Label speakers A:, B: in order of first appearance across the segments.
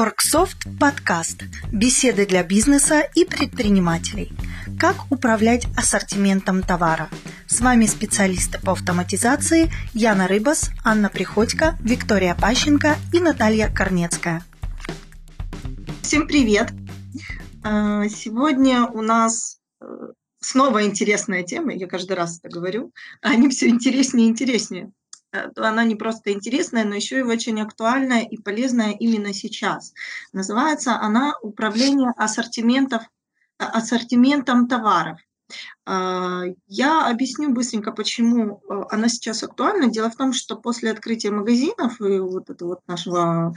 A: Торксофт подкаст. Беседы для бизнеса и предпринимателей. Как управлять ассортиментом товара. С вами специалисты по автоматизации Яна Рыбас, Анна Приходько, Виктория Пащенко и Наталья Корнецкая.
B: Всем привет! А, сегодня у нас э, снова интересная тема, я каждый раз это говорю, они все интереснее и интереснее. Э, она не просто интересная, но еще и очень актуальная и полезная именно сейчас. Называется она «Управление ассортиментов, э, ассортиментом товаров». А, я объясню быстренько, почему э, она сейчас актуальна. Дело в том, что после открытия магазинов и вот этого вот нашего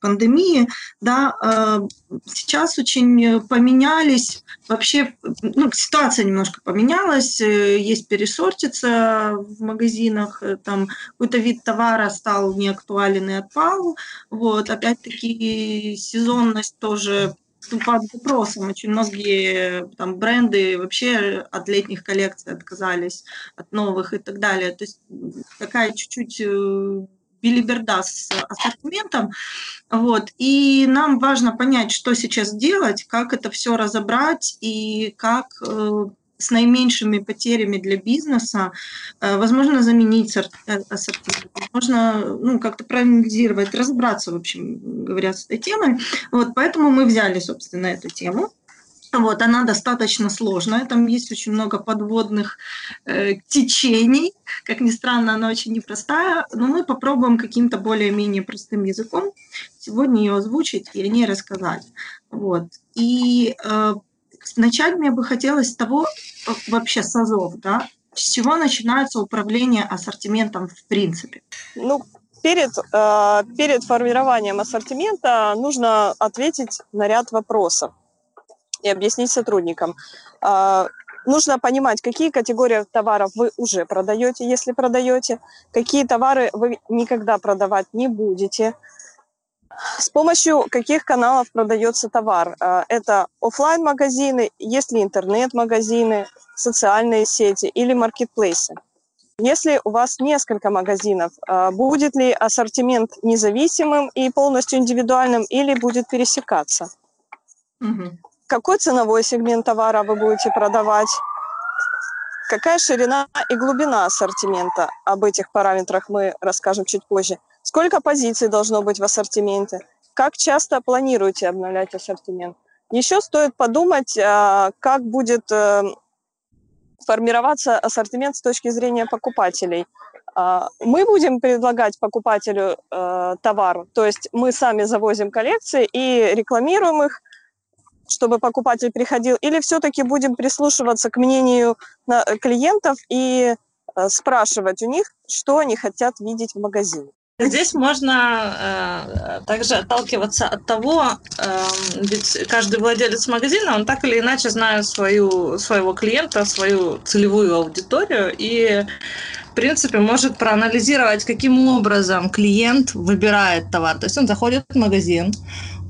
B: пандемии, да, э, сейчас очень поменялись вообще, ну, ситуация немножко поменялась, э, есть пересортица в магазинах, там какой-то вид товара стал неактуален и отпал, вот, опять-таки сезонность тоже под вопросом. Очень многие там, бренды вообще от летних коллекций отказались, от новых и так далее. То есть такая чуть-чуть э, билиберда с ассортиментом. Вот. И нам важно понять, что сейчас делать, как это все разобрать и как э, с наименьшими потерями для бизнеса, э, возможно, заменить э, ассортимент, можно ну, как-то проанализировать, разобраться, в общем говоря, с этой темой. Вот, поэтому мы взяли, собственно, эту тему. Вот, она достаточно сложная, там есть очень много подводных э, течений. Как ни странно, она очень непростая, но мы попробуем каким-то более-менее простым языком сегодня ее озвучить и о ней рассказать. Вот. И э, Начать мне бы хотелось с того, э, вообще с АЗОВ, да, с чего начинается управление ассортиментом в принципе?
C: Ну, перед, э, перед формированием ассортимента нужно ответить на ряд вопросов и объяснить сотрудникам. Э, нужно понимать, какие категории товаров вы уже продаете, если продаете, какие товары вы никогда продавать не будете – с помощью каких каналов продается товар? А, это офлайн магазины есть ли интернет-магазины, социальные сети или маркетплейсы. Если у вас несколько магазинов, а, будет ли ассортимент независимым и полностью индивидуальным или будет пересекаться? Угу. Какой ценовой сегмент товара вы будете продавать? Какая ширина и глубина ассортимента? Об этих параметрах мы расскажем чуть позже. Сколько позиций должно быть в ассортименте? Как часто планируете обновлять ассортимент? Еще стоит подумать, а, как будет э, формироваться ассортимент с точки зрения покупателей. А, мы будем предлагать покупателю э, товар, то есть мы сами завозим коллекции и рекламируем их, чтобы покупатель приходил, или все-таки будем прислушиваться к мнению клиентов и э, спрашивать у них, что они хотят видеть в магазине.
D: Здесь можно э, также отталкиваться от того, э, ведь каждый владелец магазина, он так или иначе знает свою, своего клиента, свою целевую аудиторию и, в принципе, может проанализировать, каким образом клиент выбирает товар. То есть он заходит в магазин,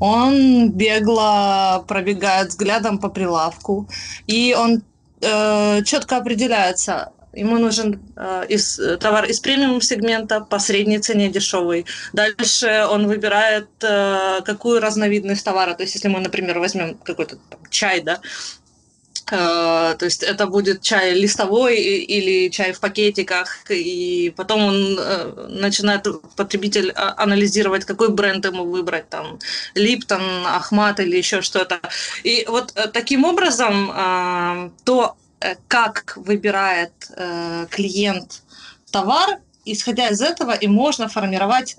D: он бегло пробегает взглядом по прилавку, и он э, четко определяется, Ему нужен э, из, э, товар из премиум сегмента по средней цене дешевый. Дальше он выбирает, э, какую разновидность товара. То есть, если мы, например, возьмем какой-то там, чай, да, Uh, то есть это будет чай листовой или чай в пакетиках, и потом он uh, начинает потребитель uh, анализировать, какой бренд ему выбрать, там Липтон, Ахмат или еще что-то. И вот э, таким образом то Э, как выбирает э, клиент товар, исходя из этого и можно формировать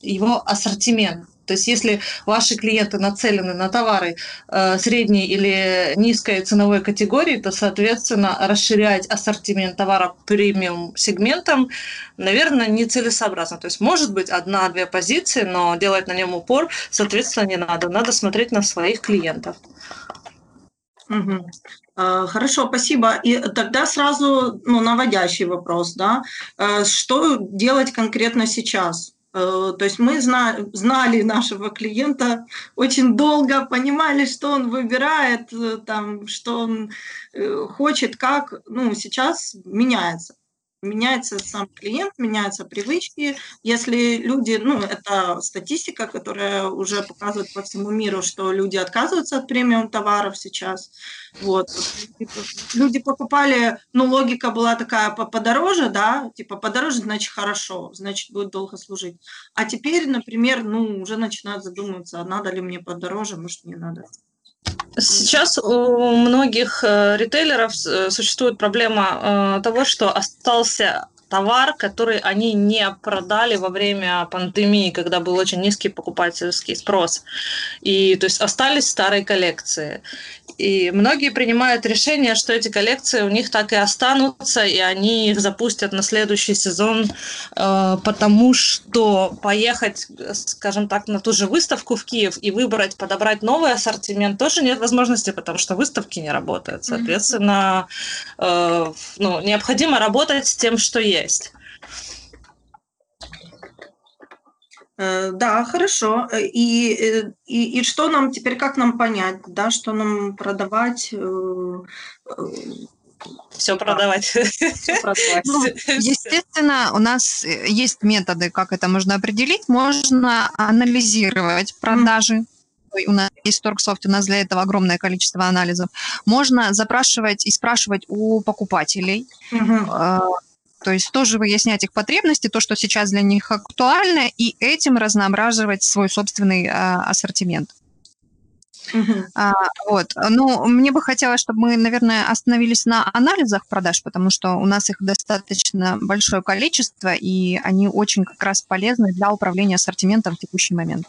D: его ассортимент. То есть если ваши клиенты нацелены на товары э, средней или низкой ценовой категории, то, соответственно, расширять ассортимент товара премиум сегментом, наверное, нецелесообразно. То есть может быть одна-две позиции, но делать на нем упор, соответственно, не надо. Надо смотреть на своих клиентов.
B: Угу. Хорошо, спасибо. И тогда сразу ну, наводящий вопрос, да, а, что делать конкретно сейчас? А, то есть мы знали нашего клиента очень долго, понимали, что он выбирает, э, там, что он э, хочет, как, ну, сейчас меняется. Меняется сам клиент, меняются привычки. Если люди, ну, это статистика, которая уже показывает по всему миру, что люди отказываются от премиум товаров сейчас. Вот. Люди покупали, ну, логика была такая подороже, да, типа подороже, значит хорошо, значит будет долго служить. А теперь, например, ну, уже начинают задумываться, а надо ли мне подороже, может, не надо.
D: Сейчас у многих э, ритейлеров э, существует проблема э, того, что остался товар, который они не продали во время пандемии, когда был очень низкий покупательский спрос. И то есть остались старые коллекции. И многие принимают решение, что эти коллекции у них так и останутся, и они их запустят на следующий сезон, э, потому что поехать, скажем так, на ту же выставку в Киев и выбрать, подобрать новый ассортимент тоже нет возможности, потому что выставки не работают. Соответственно, э, ну, необходимо работать с тем, что есть.
B: Э, да, хорошо. Э, и, э, и, и что нам теперь, как нам понять, да, что нам продавать?
D: Все продавать.
E: Ну, естественно, у нас есть методы, как это можно определить. Можно анализировать продажи. У нас есть Торгсофт, у нас для этого огромное количество анализов. Можно запрашивать и спрашивать у покупателей. Угу то есть тоже выяснять их потребности, то, что сейчас для них актуально, и этим разноображивать свой собственный а, ассортимент. Uh-huh. А, вот. Ну, мне бы хотелось, чтобы мы, наверное, остановились на анализах продаж, потому что у нас их достаточно большое количество, и они очень как раз полезны для управления ассортиментом в текущий момент.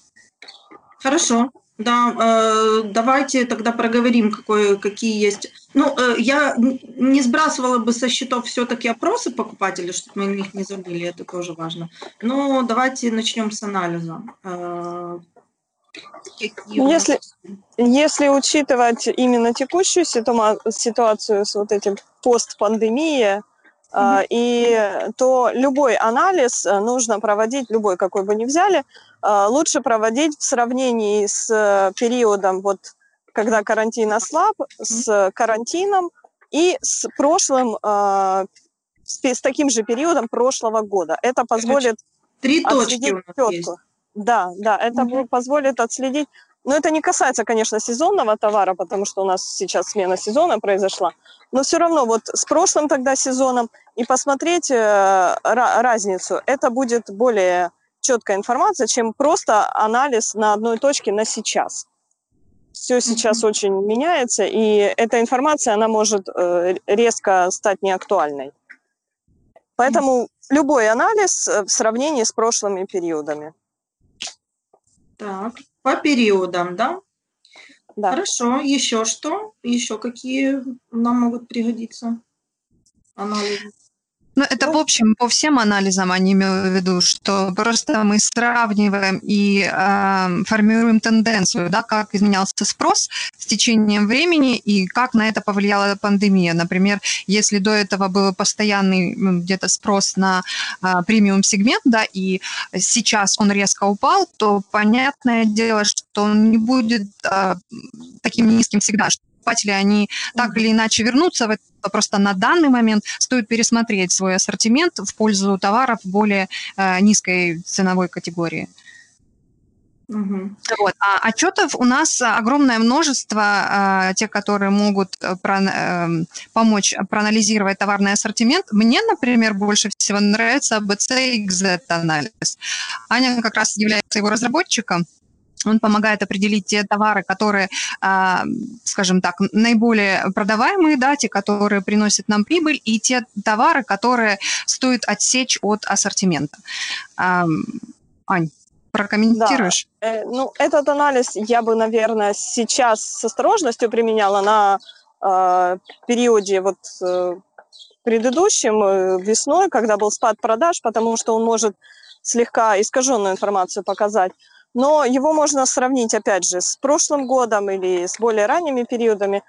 B: Хорошо. Да, э, давайте тогда проговорим, какой, какие есть. Ну, э, я не сбрасывала бы со счетов все-таки опросы покупателей, чтобы мы о них не забыли, это тоже важно. Но давайте начнем с анализа. Э,
C: если, если учитывать именно текущую ситуацию с вот этим постпандемией, Mm-hmm. И то любой анализ э, нужно проводить, любой, какой бы ни взяли, э, лучше проводить в сравнении с э, периодом, вот, когда карантин ослаб, с карантином и с прошлым, с, таким же периодом прошлого года. Это позволит
B: Три точки четко. Есть.
C: Да, да, это mm-hmm. позволит отследить но это не касается, конечно, сезонного товара, потому что у нас сейчас смена сезона произошла. Но все равно вот с прошлым тогда сезоном и посмотреть э, разницу, это будет более четкая информация, чем просто анализ на одной точке на сейчас. Все сейчас mm-hmm. очень меняется, и эта информация, она может э, резко стать неактуальной. Поэтому mm-hmm. любой анализ э, в сравнении с прошлыми периодами.
B: Так, по периодам, да?
C: Да.
B: Хорошо. Еще что? Еще какие нам могут пригодиться анализы?
E: Ну, это в общем по всем анализам они имеют в виду, что просто мы сравниваем и э, формируем тенденцию, да, как изменялся спрос с течением времени и как на это повлияла пандемия. Например, если до этого был постоянный где-то спрос на э, премиум сегмент, да, и сейчас он резко упал, то понятное дело, что он не будет э, таким низким всегда, покупатели, они так или иначе вернутся в это. Просто на данный момент стоит пересмотреть свой ассортимент в пользу товаров более э, низкой ценовой категории. Угу. Вот. А отчетов у нас огромное множество, э, те, которые могут э, про, э, помочь проанализировать товарный ассортимент. Мне, например, больше всего нравится ABC XZ анализ. Аня как раз является его разработчиком. Он помогает определить те товары, которые, а, скажем так, наиболее продаваемые, да, те, которые приносят нам прибыль, и те товары, которые стоит отсечь от ассортимента. Ань, прокомментируешь?
C: Да. Э, ну, этот анализ я бы, наверное, сейчас с осторожностью применяла на э, периоде вот э, предыдущем, э, весной, когда был спад продаж, потому что он может слегка искаженную информацию показать но его можно сравнить, опять же, с прошлым годом или с более ранними периодами.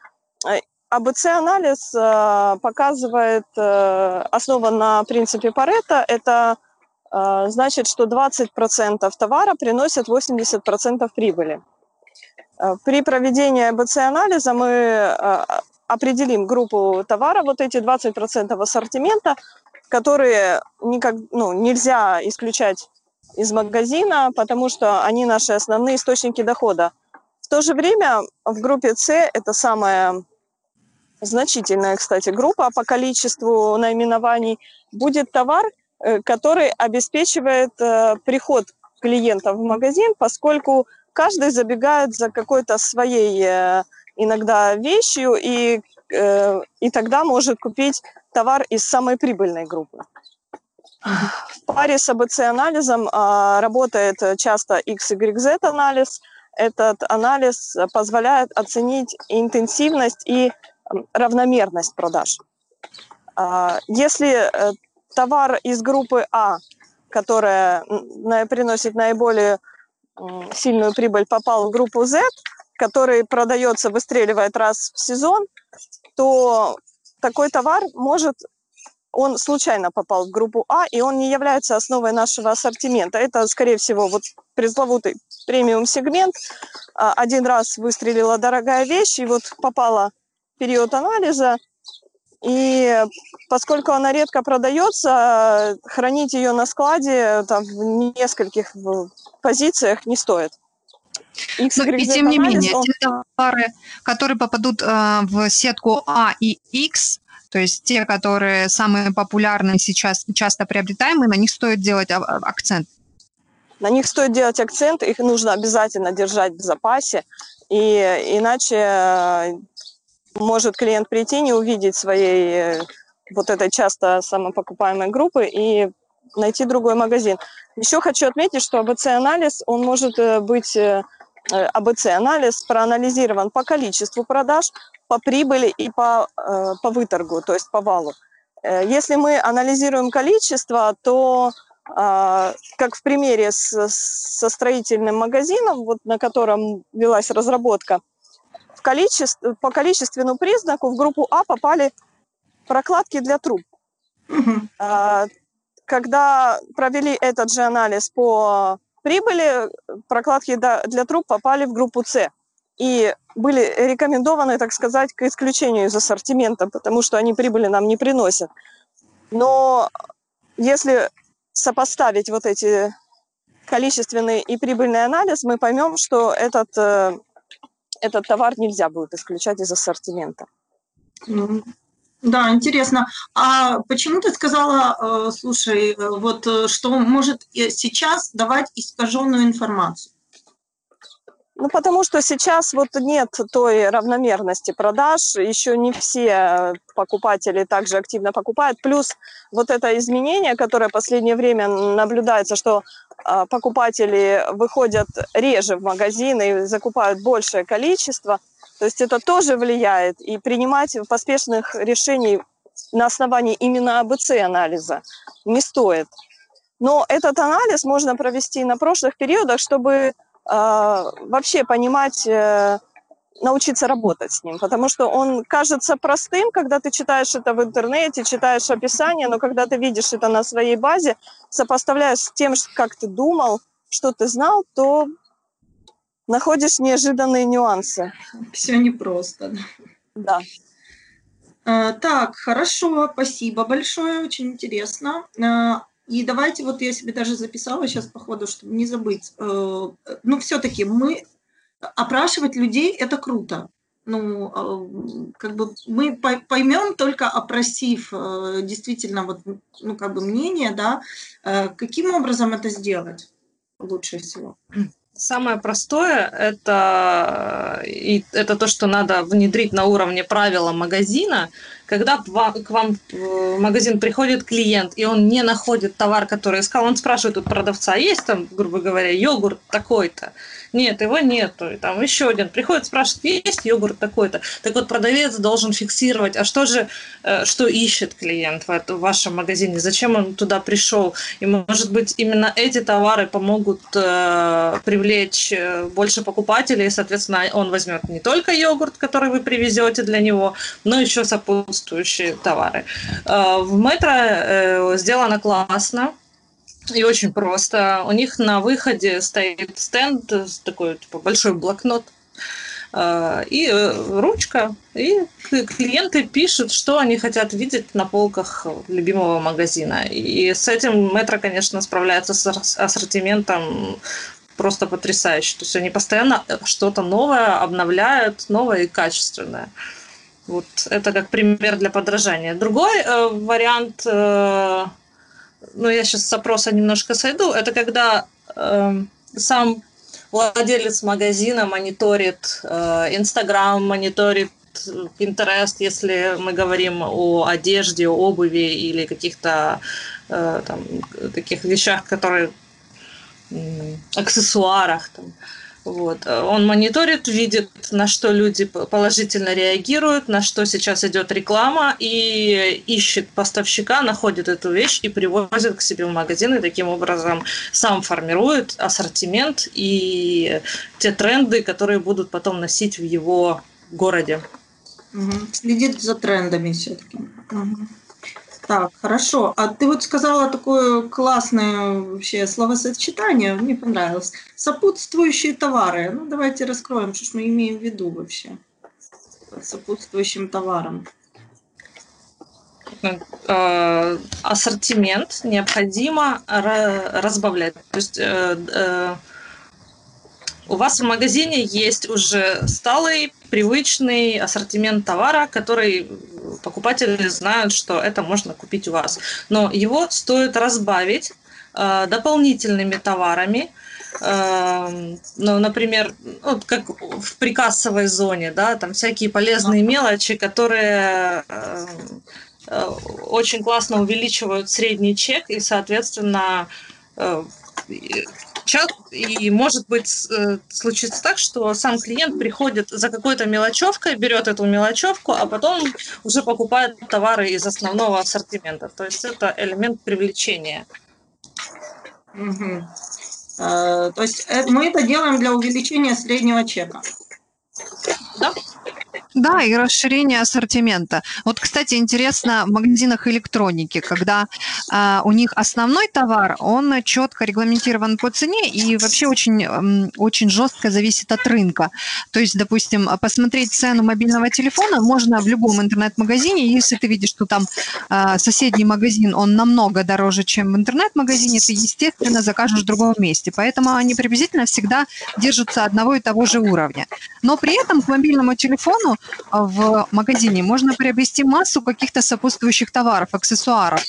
C: Э, АБЦ-анализ э, показывает, э, основан на принципе Паретта, это значит, что 20% товара приносят 80% прибыли. При проведении АБЦ-анализа мы определим группу товара, вот эти 20% ассортимента, которые никак, ну, нельзя исключать из магазина, потому что они наши основные источники дохода. В то же время в группе С, это самая значительная, кстати, группа по количеству наименований, будет товар, э, который обеспечивает э, приход клиентов в магазин, поскольку каждый забегает за какой-то своей э, иногда вещью и, и тогда может купить товар из самой прибыльной группы. В паре с АБЦ-анализом а, работает часто XYZ анализ. Этот анализ позволяет оценить интенсивность и равномерность продаж. А, если э, товар из группы А, которая приносит наиболее сильную прибыль, попал в группу Z, который продается, выстреливает раз в сезон, то такой товар может он случайно попал в группу А, и он не является основой нашего ассортимента. Это, скорее всего, вот пресловутый премиум-сегмент. А, один раз выстрелила дорогая вещь, и вот попала в период анализа, и поскольку она редко продается, хранить ее на складе там, в нескольких позициях не стоит.
E: Но, и тем не менее, он... те товары, которые попадут э, в сетку А и X, то есть те, которые самые популярные сейчас, часто приобретаемые, на них стоит делать а, а, акцент.
C: На них стоит делать акцент, их нужно обязательно держать в запасе, и иначе э, может клиент прийти, не увидеть своей э, вот этой часто самопокупаемой группы и найти другой магазин. Еще хочу отметить, что АБЦ-анализ, он может э, быть АБЦ-анализ проанализирован по количеству продаж, по прибыли и по, э, по выторгу, то есть по валу. Э, если мы анализируем количество, то а, как в примере с, со строительным магазином, вот на котором велась разработка, в количестве, по количественному признаку в группу А попали прокладки для труб. Угу. Когда провели этот же анализ по прибыли, прокладки для труб попали в группу С и были рекомендованы, так сказать, к исключению из ассортимента, потому что они прибыли нам не приносят. Но если сопоставить вот эти количественный и прибыльный анализ, мы поймем, что этот, э, этот товар нельзя будет исключать из ассортимента.
B: Ну, да, интересно. А почему ты сказала, э, слушай, э, вот что может сейчас давать искаженную информацию?
C: Ну, потому что сейчас вот нет той равномерности продаж, еще не все покупатели также активно покупают. Плюс вот это изменение, которое в последнее время наблюдается, что э, покупатели выходят реже в магазины и закупают большее количество. То есть это тоже влияет. И принимать поспешных решений на основании именно АБЦ-анализа не стоит. Но этот анализ можно провести на прошлых периодах, чтобы а, вообще понимать, э, научиться работать с ним, потому что он кажется простым, когда ты читаешь это в интернете, читаешь описание, но когда ты видишь это на своей базе, сопоставляешь с тем, как ты думал, что ты знал, то находишь неожиданные нюансы.
B: Все непросто.
C: Да.
B: А, так, хорошо, спасибо большое, очень интересно. А, и давайте, вот я себе даже записала сейчас по ходу, чтобы не забыть. Э, ну, все-таки мы опрашивать людей – это круто. Ну, э, как бы мы поймем только опросив э, действительно вот, ну, как бы мнение, да, каким образом это сделать лучше всего.
D: Самое простое это, и это то, что надо внедрить на уровне правила магазина. Когда к вам в магазин приходит клиент, и он не находит товар, который искал, он спрашивает у продавца, есть там, грубо говоря, йогурт такой-то? Нет, его нету. И там еще один приходит, спрашивает, есть йогурт такой-то? Так вот, продавец должен фиксировать, а что же, э, что ищет клиент в, вашем магазине, зачем он туда пришел? И, может быть, именно эти товары помогут э, привлечь э, больше покупателей, и, соответственно, он возьмет не только йогурт, который вы привезете для него, но еще сопутствующие товары. Э, в метро э, сделано классно, и очень просто. У них на выходе стоит стенд, такой типа, большой блокнот, э, и ручка, и клиенты пишут, что они хотят видеть на полках любимого магазина. И с этим метро, конечно, справляется с ассортиментом просто потрясающе. То есть они постоянно что-то новое обновляют, новое и качественное. Вот это как пример для подражания. Другой э, вариант, э, ну я сейчас с опроса немножко сойду, это когда э, сам владелец магазина мониторит э, мониторит Pinterest, если мы говорим о одежде, обуви или каких-то э, таких вещах, которые аксессуарах. Там. Вот. Он мониторит, видит, на что люди положительно реагируют, на что сейчас идет реклама, и ищет поставщика, находит эту вещь и привозит к себе в магазин, и таким образом сам формирует ассортимент и те тренды, которые будут потом носить в его городе.
B: Угу. Следит за трендами все-таки. Угу. Так, хорошо. А ты вот сказала такое классное вообще словосочетание, мне понравилось. Сопутствующие товары. Ну, давайте раскроем, что мы имеем в виду вообще под сопутствующим товаром.
D: Э, ассортимент необходимо разбавлять. То есть э, э, у вас в магазине есть уже сталый, привычный ассортимент товара, который покупатели знают, что это можно купить у вас. Но его стоит разбавить э, дополнительными товарами, э, ну, например, вот как в прикассовой зоне, да, там всякие полезные мелочи, которые э, э, очень классно увеличивают средний чек и, соответственно, э, и может быть э, случится так, что сам клиент приходит за какой-то мелочевкой, берет эту мелочевку, а потом уже покупает товары из основного ассортимента. То есть это элемент привлечения.
B: Угу. то есть э, мы это делаем для увеличения среднего чека.
E: Да. Да, и расширение ассортимента. Вот, кстати, интересно в магазинах электроники, когда а, у них основной товар, он четко регламентирован по цене и вообще очень, очень жестко зависит от рынка. То есть, допустим, посмотреть цену мобильного телефона можно в любом интернет-магазине, если ты видишь, что там а, соседний магазин, он намного дороже, чем в интернет-магазине, ты, естественно, закажешь в другом месте. Поэтому они приблизительно всегда держатся одного и того же уровня. Но при этом к мобильному телефону в магазине. Можно приобрести массу каких-то сопутствующих товаров, аксессуаров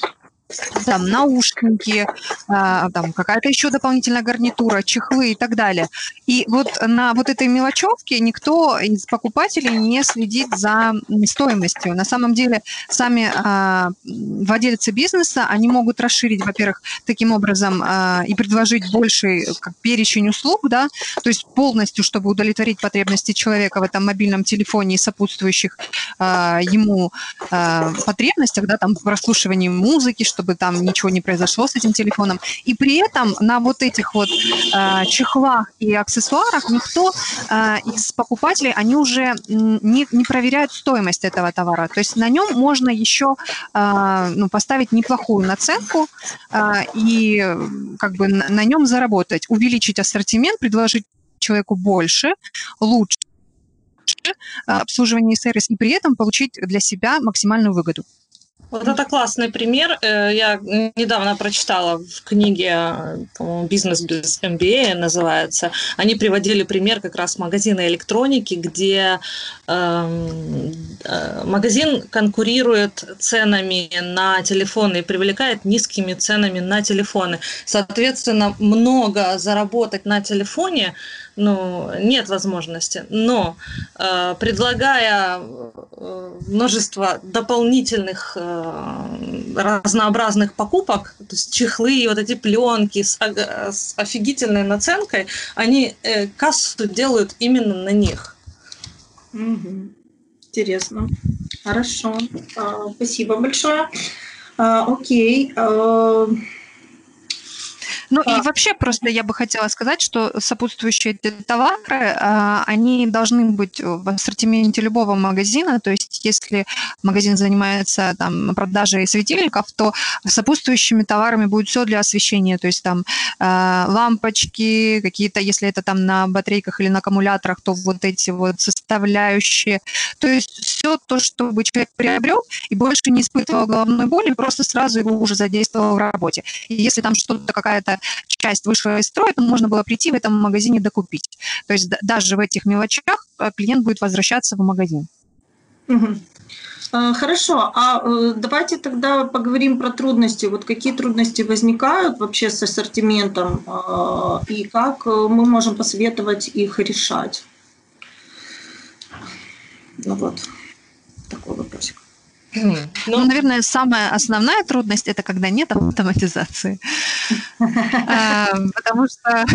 E: там наушники, а, там какая-то еще дополнительная гарнитура, чехлы и так далее. И вот на вот этой мелочевке никто из покупателей не следит за стоимостью. На самом деле сами а, владельцы бизнеса, они могут расширить, во-первых, таким образом а, и предложить больший как, перечень услуг, да, то есть полностью, чтобы удовлетворить потребности человека в этом мобильном телефоне и сопутствующих ему потребностях, да, там прослушивании музыки, чтобы чтобы там ничего не произошло с этим телефоном. И при этом на вот этих вот э, чехлах и аксессуарах никто э, из покупателей, они уже не, не проверяют стоимость этого товара. То есть на нем можно еще э, ну, поставить неплохую наценку э, и как бы на, на нем заработать, увеличить ассортимент, предложить человеку больше, лучше обслуживание и сервис, и при этом получить для себя максимальную выгоду.
D: Вот это классный пример. Э, я недавно прочитала в книге, по-моему, «Бизнес без MBA» называется. Они приводили пример как раз магазина электроники, где эм, э, магазин конкурирует ценами на телефоны и привлекает низкими ценами на телефоны. Соответственно, много заработать на телефоне – ну, нет возможности. Но э, предлагая э, множество дополнительных э, разнообразных покупок, то есть чехлы вот эти пленки с, с офигительной наценкой, они э, кассу делают именно на них.
B: Угу. Интересно. Хорошо. А, спасибо большое. А, окей. А...
E: Ну и вообще просто я бы хотела сказать, что сопутствующие товары, а, они должны быть в ассортименте любого магазина. То есть если магазин занимается там, продажей светильников, то сопутствующими товарами будет все для освещения. То есть там а, лампочки, какие-то, если это там на батарейках или на аккумуляторах, то вот эти вот составляющие. То есть все то, что бы человек приобрел и больше не испытывал головной боли, просто сразу его уже задействовал в работе. И если там что-то, какая-то часть вышла из строя, то можно было прийти в этом магазине докупить. То есть даже в этих мелочах э, клиент будет возвращаться в магазин.
B: Хорошо, а э, давайте тогда поговорим про трудности. Вот какие трудности возникают вообще с ассортиментом э, и как мы можем посоветовать их решать? Ну вот, такой вопросик.
E: Ну, ну, наверное, самая основная трудность это когда нет автоматизации. Эм, потому что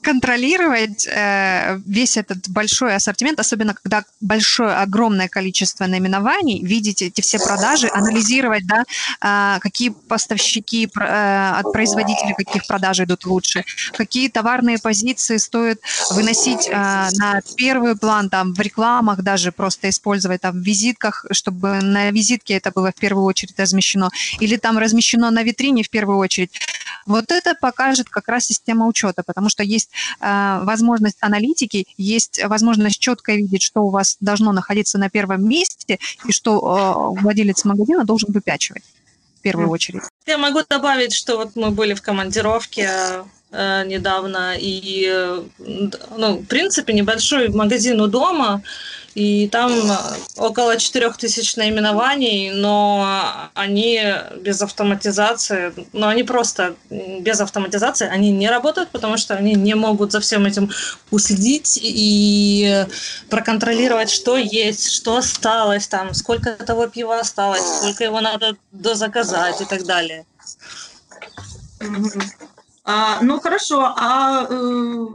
E: контролировать э, весь этот большой ассортимент, особенно когда большое, огромное количество наименований, видеть эти все продажи, анализировать, да, а, какие поставщики э, от производителей каких продаж идут лучше, какие товарные позиции стоит выносить а, на первый план, там, в рекламах даже просто использовать, там, в визитках, чтобы на визитке это было в первую очередь размещено, или там размещено на витрине в первую очередь. Вот это покажет как раз система учета, потому что есть э, возможность аналитики, есть возможность четко видеть, что у вас должно находиться на первом месте и что э, владелец магазина должен выпячивать в первую очередь.
D: Я могу добавить, что вот мы были в командировке э, недавно, и, э, ну, в принципе, небольшой магазин у дома, и там э, около 4000 наименований, но они без автоматизации, но они просто без автоматизации, они не работают, потому что они не могут за всем этим уследить и проконтролировать, что есть, что осталось, там, сколько того пива осталось, сколько его надо дозаказать и так далее.
B: А, ну хорошо, а э,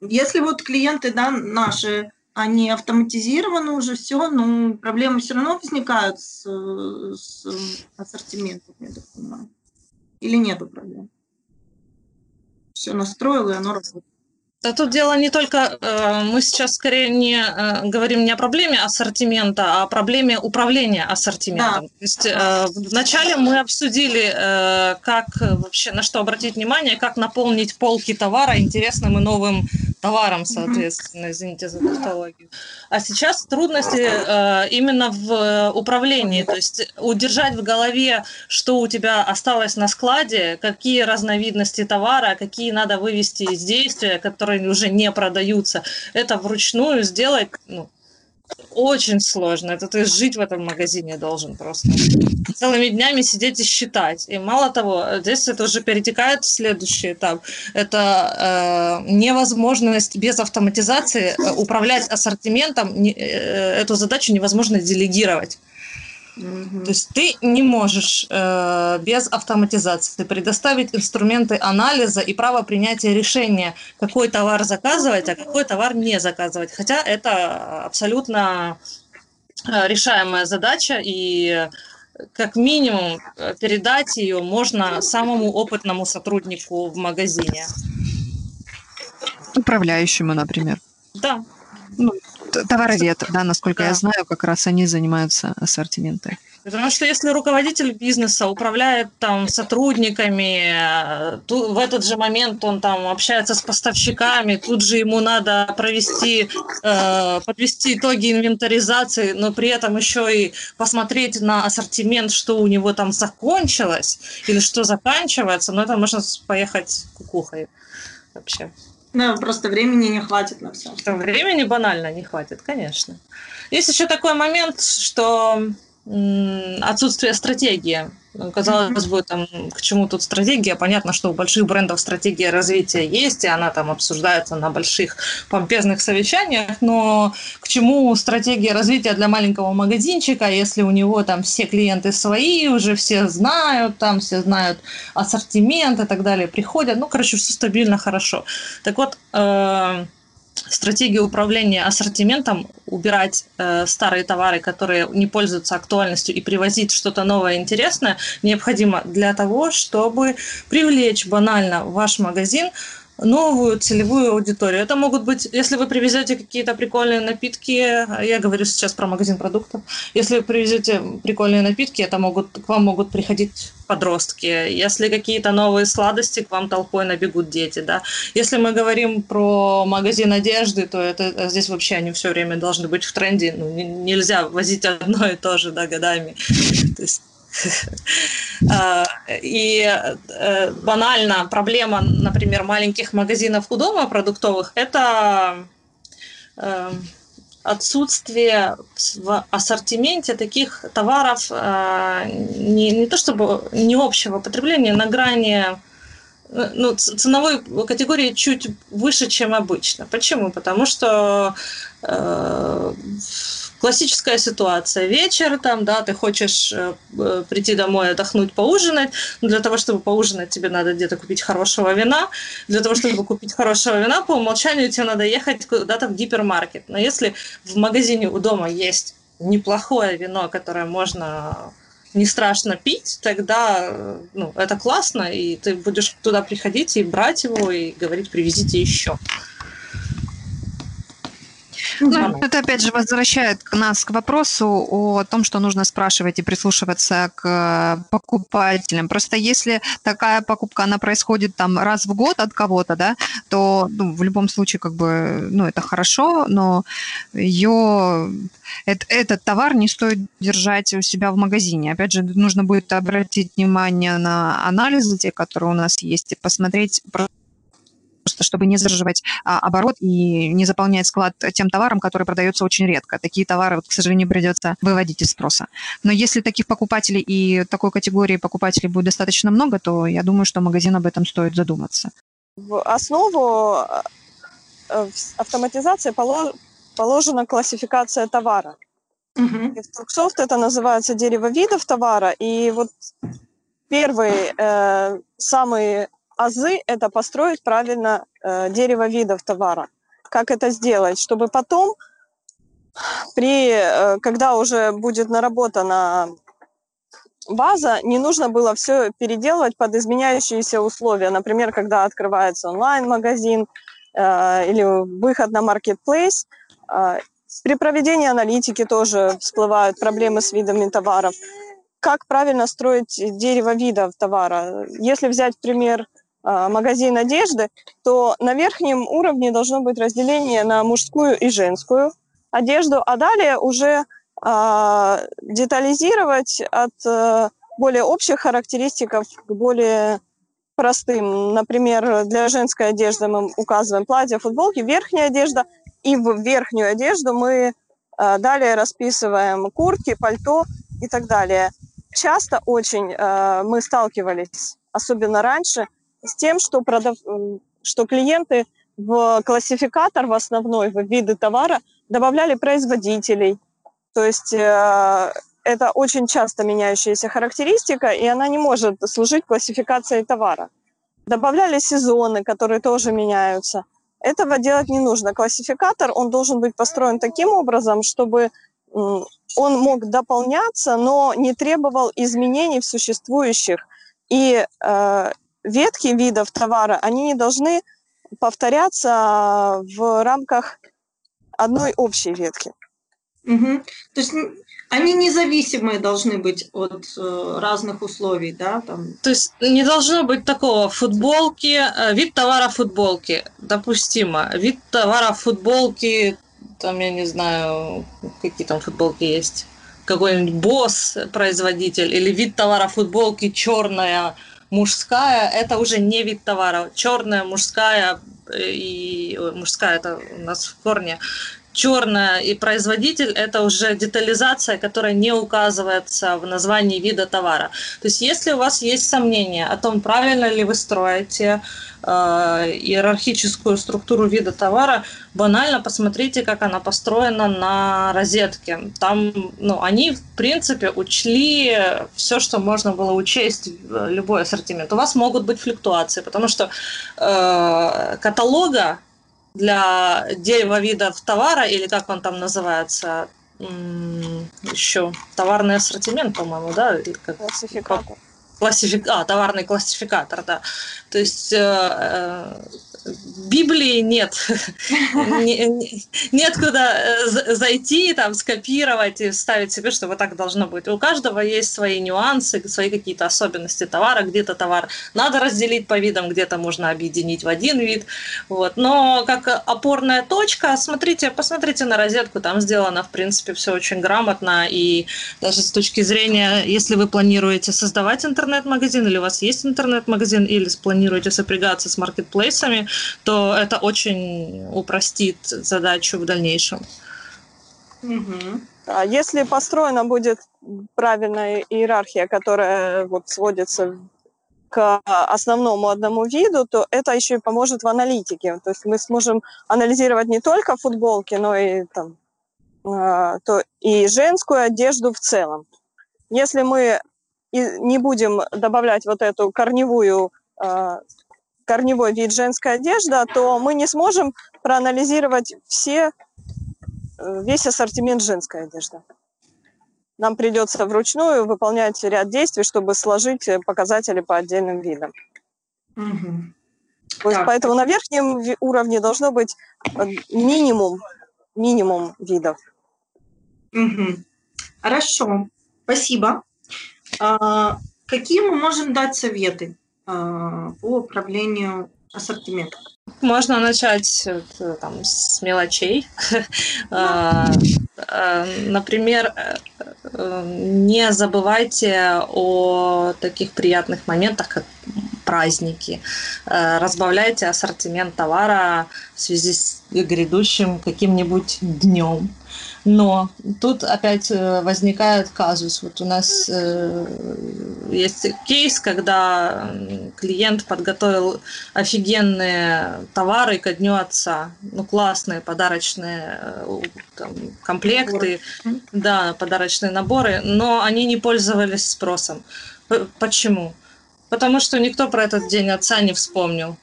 B: если вот клиенты да, наши они автоматизированы уже все, но проблемы все равно возникают с, с ассортиментом, я так понимаю. Или нету проблем? Все настроил, и оно работает.
D: Да тут дело не только, э, мы сейчас скорее не э, говорим не о проблеме ассортимента, а о проблеме управления ассортиментом. Да. То есть э, вначале мы обсудили, как вообще на что обратить внимание, как наполнить полки товара интересным и новым товаром, соответственно, извините за тавтологию. А сейчас трудности именно в управлении, то есть удержать в голове, что у тебя осталось на складе, какие разновидности товара, какие надо вывести из действия, которые которые уже не продаются, это вручную сделать ну, очень сложно. Это ты жить в этом магазине должен просто. Целыми днями сидеть и считать. И мало того, здесь это уже перетекает в следующий этап. Это э, невозможность без автоматизации э, управлять ассортиментом. Не, э, эту задачу невозможно делегировать. То есть ты не можешь э, без автоматизации предоставить инструменты анализа и право принятия решения, какой товар заказывать, а какой товар не заказывать. Хотя это абсолютно э, решаемая задача, и как минимум передать ее можно самому опытному сотруднику в магазине.
E: Управляющему, например.
D: Да.
E: Ну, товаровед, да, насколько да. я знаю, как раз они занимаются ассортиментом.
D: Потому что если руководитель бизнеса управляет там сотрудниками, то в этот же момент он там общается с поставщиками, тут же ему надо провести, э, подвести итоги инвентаризации, но при этом еще и посмотреть на ассортимент, что у него там закончилось или что заканчивается, но это можно поехать кукухой вообще.
B: Ну, просто времени не хватит на все.
D: Времени банально не хватит, конечно. Есть еще такой момент, что отсутствие стратегии. Ну, казалось бы, там, к чему тут стратегия? Понятно, что у больших брендов стратегия развития есть, и она там обсуждается на больших помпезных совещаниях, но к чему стратегия развития для маленького магазинчика, если у него там все клиенты свои, уже все знают, там все знают ассортимент и так далее, приходят, ну, короче, все стабильно, хорошо. Так вот, э, стратегию управления ассортиментом, убирать э, старые товары, которые не пользуются актуальностью, и привозить что-то новое интересное, необходимо для того, чтобы привлечь банально ваш магазин новую целевую аудиторию. Это могут быть, если вы привезете какие-то прикольные напитки, я говорю сейчас про магазин продуктов, если вы привезете прикольные напитки, это могут, к вам могут приходить подростки, если какие-то новые сладости, к вам толпой набегут дети, да. Если мы говорим про магазин одежды, то это здесь вообще они все время должны быть в тренде, ну, нельзя возить одно и то же, да, годами. То есть а, и э, банально проблема, например, маленьких магазинов у дома продуктовых – это э, отсутствие в ассортименте таких товаров э, не, не то чтобы не общего потребления, на грани ну, ценовой категории чуть выше, чем обычно. Почему? Потому что э, классическая ситуация. Вечер, там, да, ты хочешь э, э, прийти домой, отдохнуть, поужинать. Но для того, чтобы поужинать, тебе надо где-то купить хорошего вина. Для того, чтобы купить хорошего вина, по умолчанию тебе надо ехать куда-то в гипермаркет. Но если в магазине у дома есть неплохое вино, которое можно не страшно пить, тогда ну, это классно, и ты будешь туда приходить и брать его, и говорить, привезите еще.
E: Ну, это опять же возвращает нас к вопросу о том, что нужно спрашивать и прислушиваться к э, покупателям. Просто если такая покупка, она происходит там раз в год от кого-то, да, то ну, в любом случае как бы, ну, это хорошо, но ее, этот, этот товар не стоит держать у себя в магазине. Опять же, нужно будет обратить внимание на анализы, те, которые у нас есть, и посмотреть просто чтобы не задерживать а, оборот и не заполнять склад тем товаром, который продается очень редко. Такие товары, вот, к сожалению, придется выводить из спроса. Но если таких покупателей и такой категории покупателей будет достаточно много, то я думаю, что магазин об этом стоит задуматься.
C: В основу э, автоматизации положена классификация товара. Угу. в Турксофт это называется дерево видов товара. И вот первый, э, самый азы – это построить правильно э, дерево видов товара. Как это сделать? Чтобы потом, при, э, когда уже будет наработана база, не нужно было все переделывать под изменяющиеся условия. Например, когда открывается онлайн-магазин э, или выход на маркетплейс. Э, при проведении аналитики тоже всплывают проблемы с видами товаров. Как правильно строить дерево видов товара? Если взять пример магазин одежды, то на верхнем уровне должно быть разделение на мужскую и женскую одежду, а далее уже э, детализировать от э, более общих характеристик к более простым. Например, для женской одежды мы указываем платье, футболки, верхняя одежда, и в верхнюю одежду мы э, далее расписываем куртки, пальто и так далее. Часто очень э, мы сталкивались, особенно раньше, с тем, что, продав... что клиенты в классификатор, в основной, в виды товара добавляли производителей. То есть э, это очень часто меняющаяся характеристика, и она не может служить классификацией товара. Добавляли сезоны, которые тоже меняются. Этого делать не нужно. Классификатор, он должен быть построен таким образом, чтобы он мог дополняться, но не требовал изменений в существующих. И э, ветки видов товара, они не должны повторяться в рамках одной общей ветки.
B: Угу. То есть они независимые должны быть от э, разных условий, да? Там.
D: То есть не должно быть такого футболки, э, вид товара футболки, допустимо. Вид товара футболки, там, я не знаю, какие там футболки есть, какой-нибудь босс производитель, или вид товара футболки черная, мужская это уже не вид товара. Черная, мужская э, и мужская это у нас в корне черная и производитель – это уже детализация, которая не указывается в названии вида товара. То есть если у вас есть сомнения о том, правильно ли вы строите э, иерархическую структуру вида товара, банально посмотрите, как она построена на розетке. Там ну, они, в принципе, учли все, что можно было учесть любой ассортимент. У вас могут быть флюктуации, потому что э, каталога для дерева видов товара, или как он там называется, еще товарный ассортимент, по-моему, да?
C: Классификатор.
D: Классифик... А, товарный классификатор, да. То есть э, э, Библии нет. Нет куда э, зайти, там, скопировать и вставить себе, что вот так должно быть. У каждого есть свои нюансы, свои какие-то особенности товара. Где-то товар надо разделить по видам, где-то можно объединить в один вид. Вот. Но как опорная точка, смотрите, посмотрите на розетку, там сделано, в принципе, все очень грамотно. И даже с точки зрения, если вы планируете создавать интернет-магазин, или у вас есть интернет-магазин, или планируете сопрягаться с маркетплейсами, то это очень упростит задачу в дальнейшем.
C: Угу. А если построена будет правильная иерархия, которая вот сводится к основному одному виду, то это еще и поможет в аналитике. То есть мы сможем анализировать не только футболки, но и, там, э, то и женскую одежду в целом. Если мы не будем добавлять вот эту корневую э, корневой вид женская одежда, то мы не сможем проанализировать все, э, весь ассортимент женской одежды. Нам придется вручную выполнять ряд действий, чтобы сложить э, показатели по отдельным видам. Угу. То есть, поэтому на верхнем уровне должно быть э, минимум, минимум видов.
B: Угу. Хорошо, спасибо. А, какие мы можем дать советы? А, по управлению ассортиментом?
D: Можно начать э, там, с мелочей. А, а, например, э, не забывайте о таких приятных моментах, как праздники. Э, разбавляйте ассортимент товара в связи с грядущим каким-нибудь днем. Но тут опять э, возникает казус. Вот у нас э, есть кейс, когда клиент подготовил офигенные товары ко дню отца. Ну, классные подарочные там, комплекты, наборы. да, подарочные наборы, но они не пользовались спросом. Почему? Потому что никто про этот день отца не вспомнил.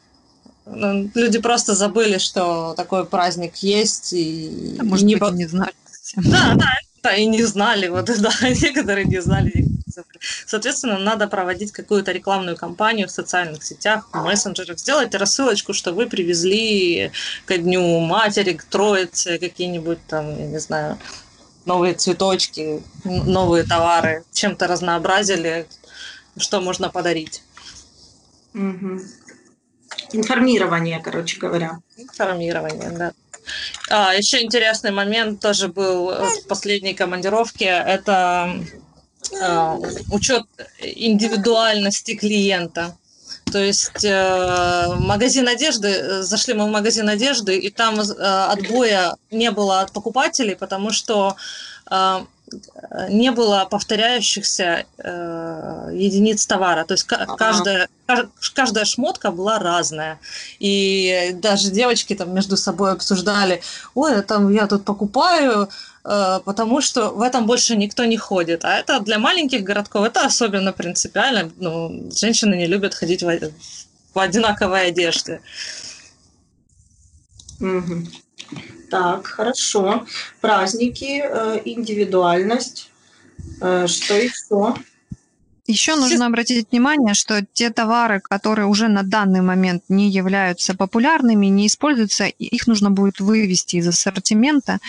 D: Ну, люди просто забыли, что такой праздник есть. И,
E: а может не, быть, не знали.
D: Да, да, да, и не знали, вот, да, некоторые не знали. Соответственно, надо проводить какую-то рекламную кампанию в социальных сетях, в мессенджерах, сделать рассылочку, что вы привезли ко дню матери, к троице какие-нибудь там, я не знаю, новые цветочки, новые товары, чем-то разнообразили, что можно подарить.
B: Угу. Информирование, короче говоря.
D: Информирование, да. А, еще интересный момент тоже был в последней командировке. Это а, учет индивидуальности клиента. То есть э, магазин одежды, зашли мы в магазин одежды, и там э, отбоя не было от покупателей, потому что э, не было повторяющихся э, единиц товара. То есть ага. каждая, каждая шмотка была разная. И даже девочки там между собой обсуждали, ой, там я тут покупаю, э, потому что в этом больше никто не ходит. А это для маленьких городков это особенно принципиально. Ну, женщины не любят ходить в, в одинаковой одежде.
B: Угу. Так, хорошо. Праздники, э, индивидуальность. Э, что еще?
E: Еще нужно обратить внимание, что те товары, которые уже на данный момент не являются популярными, не используются, их нужно будет вывести из ассортимента,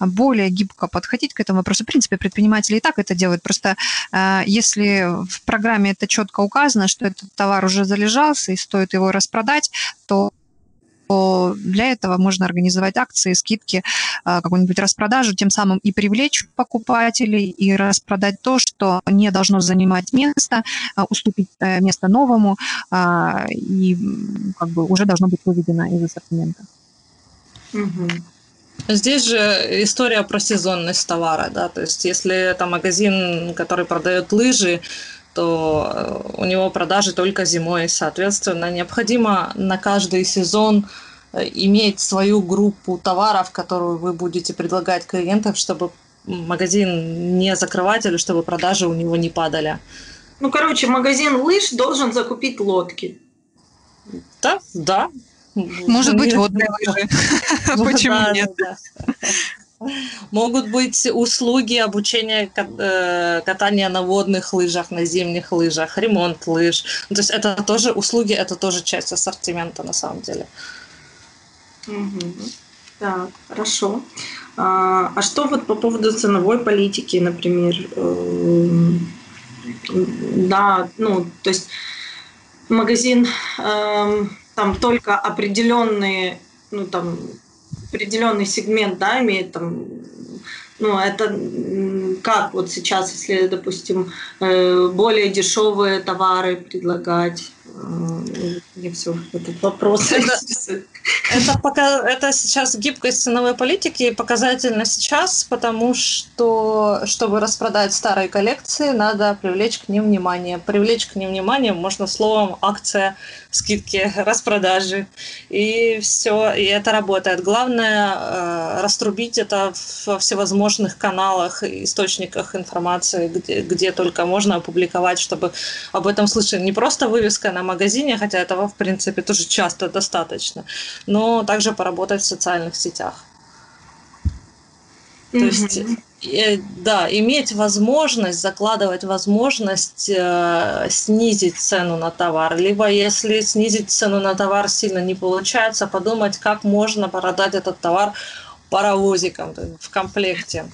E: более гибко подходить к этому вопросу. В принципе, предприниматели и так это делают. Просто э, если в программе это четко указано, что этот товар уже залежался и стоит его распродать, то то для этого можно организовать акции, скидки, а, какую-нибудь распродажу, тем самым и привлечь покупателей, и распродать то, что не должно занимать место, а, уступить э, место новому, а, и как бы уже должно быть выведено из ассортимента.
D: Угу. Здесь же история про сезонность товара, да, то есть если это магазин, который продает лыжи, то э, у него продажи только зимой. Соответственно, необходимо на каждый сезон э, иметь свою группу товаров, которую вы будете предлагать клиентам, чтобы магазин не закрывать или чтобы продажи у него не падали.
B: Ну, короче, магазин лыж должен закупить лодки.
D: Да, да.
E: Может быть, водные лыжи. Почему нет?
D: Могут быть услуги обучения э, катания на водных лыжах, на зимних лыжах, ремонт лыж. То есть это тоже услуги, это тоже часть ассортимента на самом деле.
B: Угу. Так, хорошо. А, а что вот по поводу ценовой политики, например? Эм, да, ну, то есть магазин э, там только определенные, ну, там, определенный сегмент, да, имеет там ну, это как вот сейчас, если, допустим, э, более дешевые товары предлагать, мне все этот вопрос.
D: Это, это, пока, это сейчас гибкость ценовой политики показательно сейчас, потому что, чтобы распродать старые коллекции, надо привлечь к ним внимание. Привлечь к ним внимание можно словом акция, скидки, распродажи. И все, и это работает. Главное э, раструбить это во всевозможных каналах, источниках информации, где, где только можно опубликовать, чтобы об этом слышали. Не просто вывеска на магазине, хотя этого, в принципе, тоже часто достаточно, но также поработать в социальных сетях. То mm-hmm. есть, да, иметь возможность, закладывать возможность э, снизить цену на товар. Либо если снизить цену на товар сильно не получается, подумать, как можно продать этот товар паровозиком в комплекте.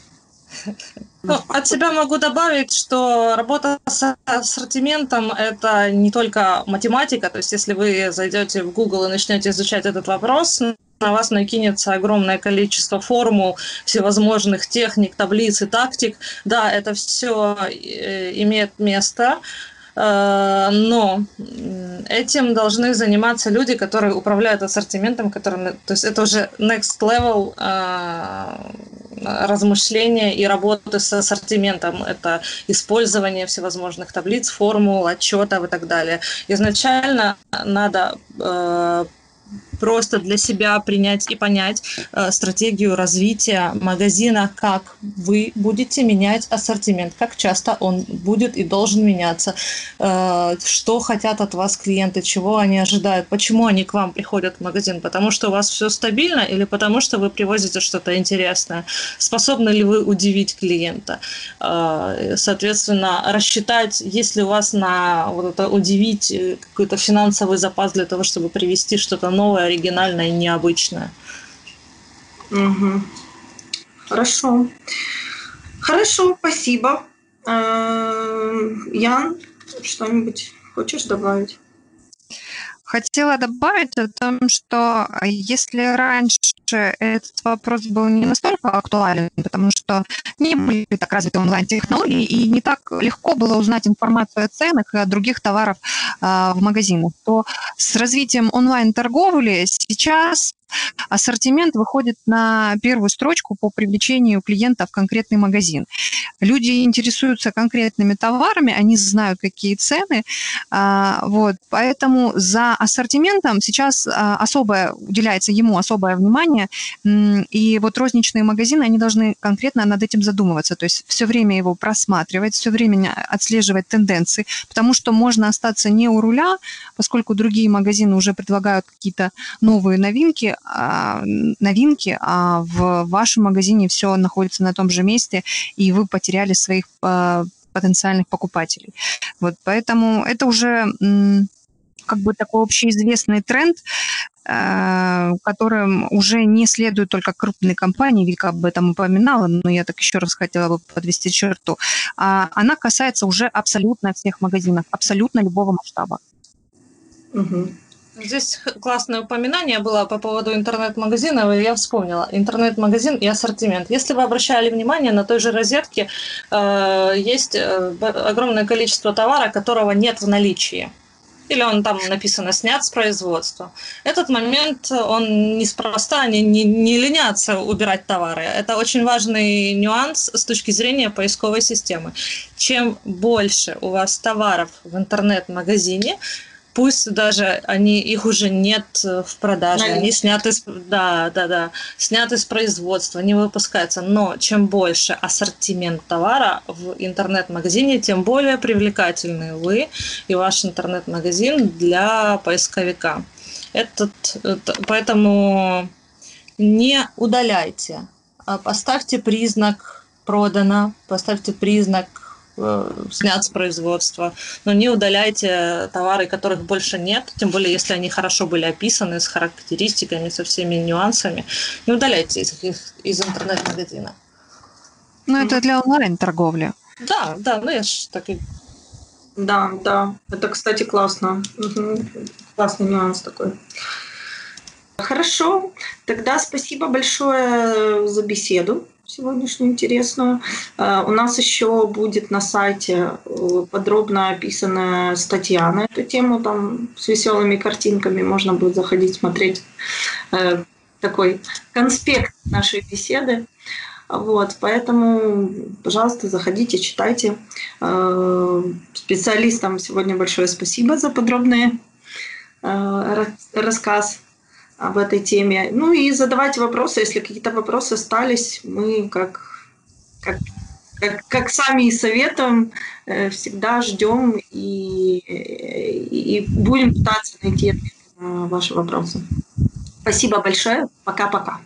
D: Ну, от себя могу добавить, что работа с ассортиментом – это не только математика. То есть, если вы зайдете в Google и начнете изучать этот вопрос, на вас накинется огромное количество формул, всевозможных техник, таблиц и тактик. Да, это все э, имеет место, э, но этим должны заниматься люди, которые управляют ассортиментом, которым, то есть это уже next level э, размышления и работы с ассортиментом. Это использование всевозможных таблиц, формул, отчетов и так далее. Изначально надо просто для себя принять и понять э, стратегию развития магазина, как вы будете менять ассортимент, как часто он будет и должен меняться, э, что хотят от вас клиенты, чего они ожидают, почему они к вам приходят в магазин, потому что у вас все стабильно или потому что вы привозите что-то интересное, способны ли вы удивить клиента, э, соответственно, рассчитать, есть ли у вас на вот это удивить э, какой-то финансовый запас для того, чтобы привести что-то новое, оригинальное и необычное.
B: Угу. Хорошо. Хорошо, спасибо. Э, Ян, что-нибудь хочешь добавить?
E: Хотела добавить о том, что если раньше этот вопрос был не настолько актуален, потому что не были так развиты онлайн-технологии, и не так легко было узнать информацию о ценах и о других товарах а, в магазинах, то с развитием онлайн-торговли сейчас ассортимент выходит на первую строчку по привлечению клиента в конкретный магазин. Люди интересуются конкретными товарами, они знают, какие цены, а, вот, поэтому за ассортиментом сейчас а, особое, уделяется ему особое внимание, и вот розничные магазины, они должны конкретно над этим задумываться, то есть все время его просматривать, все время отслеживать тенденции, потому что можно остаться не у руля, поскольку другие магазины уже предлагают какие-то новые новинки, а, новинки, а в вашем магазине все находится на том же месте, и вы потеряли своих а, потенциальных покупателей. Вот, поэтому это уже как бы такой общеизвестный тренд, а, которым уже не следуют только крупные компании, Вика об этом упоминала, но я так еще раз хотела бы подвести черту. Она касается уже абсолютно всех магазинов, абсолютно любого масштаба.
D: Угу. Здесь классное упоминание было по поводу интернет-магазинов, и я вспомнила. Интернет-магазин и ассортимент. Если вы обращали внимание, на той же розетке э, есть э, огромное количество товара, которого нет в наличии. Или он там написано снят с производства. Этот момент, он неспроста, не, не, не ленятся убирать товары. Это очень важный нюанс с точки зрения поисковой системы. Чем больше у вас товаров в интернет-магазине, пусть даже они их уже нет э, в продаже, Наличие. они сняты с, да, да, да, сняты с производства, не выпускаются. Но чем больше ассортимент товара в интернет-магазине, тем более привлекательны вы и ваш интернет-магазин для поисковика. Этот, поэтому не удаляйте, а поставьте признак продано, поставьте признак Э, снят с производства. Но не удаляйте товары, которых больше нет, тем более, если они хорошо были описаны, с характеристиками, со всеми нюансами. Не удаляйте их из, из интернет-магазина.
E: Ну, это для онлайн-торговли.
D: Да, да, ну я же так и...
B: Да, да, это, кстати, классно. Угу. Классный нюанс такой. Хорошо, тогда спасибо большое за беседу сегодняшнюю интересную. Э, у нас еще будет на сайте э, подробно описанная статья на эту тему, там с веселыми картинками можно будет заходить смотреть э, такой конспект нашей беседы. Вот, поэтому, пожалуйста, заходите, читайте. Специалистам сегодня большое спасибо за подробный рассказ об этой теме. Ну и задавайте вопросы, если какие-то вопросы остались, мы как, как, как, как сами и советуем, э, всегда ждем и, и будем пытаться найти ваши вопросы. Спасибо большое. Пока-пока.